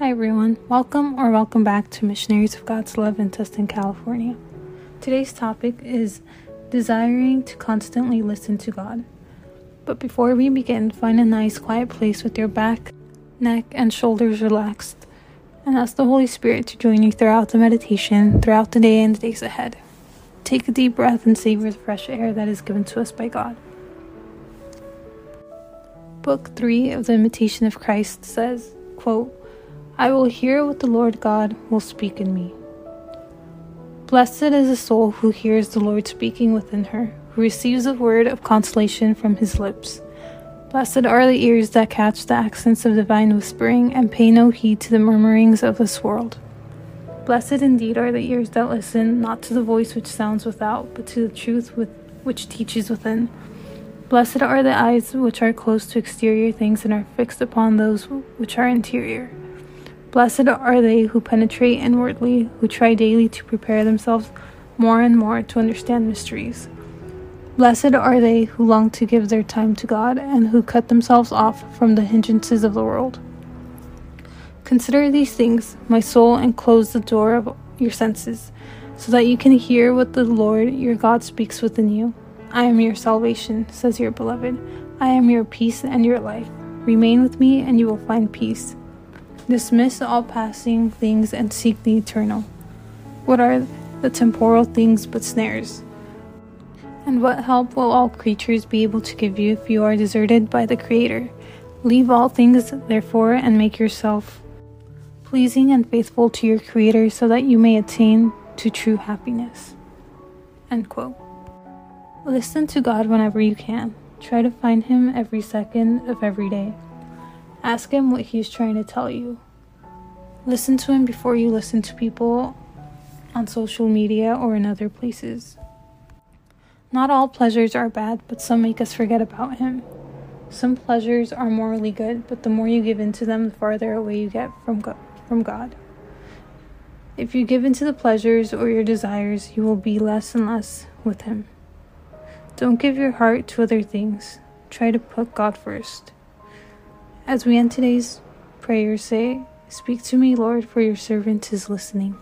Hi, everyone. Welcome or welcome back to Missionaries of God's Love in Tustin, California. Today's topic is desiring to constantly listen to God. But before we begin, find a nice quiet place with your back, neck, and shoulders relaxed, and ask the Holy Spirit to join you throughout the meditation, throughout the day and the days ahead. Take a deep breath and savor the fresh air that is given to us by God. Book 3 of the Imitation of Christ says, quote, I will hear what the Lord God will speak in me. Blessed is the soul who hears the Lord speaking within her, who receives a word of consolation from his lips. Blessed are the ears that catch the accents of divine whispering and pay no heed to the murmurings of this world. Blessed indeed are the ears that listen not to the voice which sounds without, but to the truth with, which teaches within. Blessed are the eyes which are close to exterior things and are fixed upon those which are interior. Blessed are they who penetrate inwardly, who try daily to prepare themselves more and more to understand mysteries. Blessed are they who long to give their time to God and who cut themselves off from the hindrances of the world. Consider these things, my soul, and close the door of your senses, so that you can hear what the Lord your God speaks within you. I am your salvation, says your beloved. I am your peace and your life. Remain with me, and you will find peace. Dismiss all passing things and seek the eternal. What are the temporal things but snares? And what help will all creatures be able to give you if you are deserted by the Creator? Leave all things, therefore, and make yourself pleasing and faithful to your Creator so that you may attain to true happiness. End quote. Listen to God whenever you can. Try to find Him every second of every day. Ask him what he's trying to tell you. Listen to him before you listen to people on social media or in other places. Not all pleasures are bad, but some make us forget about him. Some pleasures are morally good, but the more you give in to them, the farther away you get from God, from God. If you give in to the pleasures or your desires, you will be less and less with him. Don't give your heart to other things. Try to put God first. As we end today's prayer, say, Speak to me, Lord, for your servant is listening.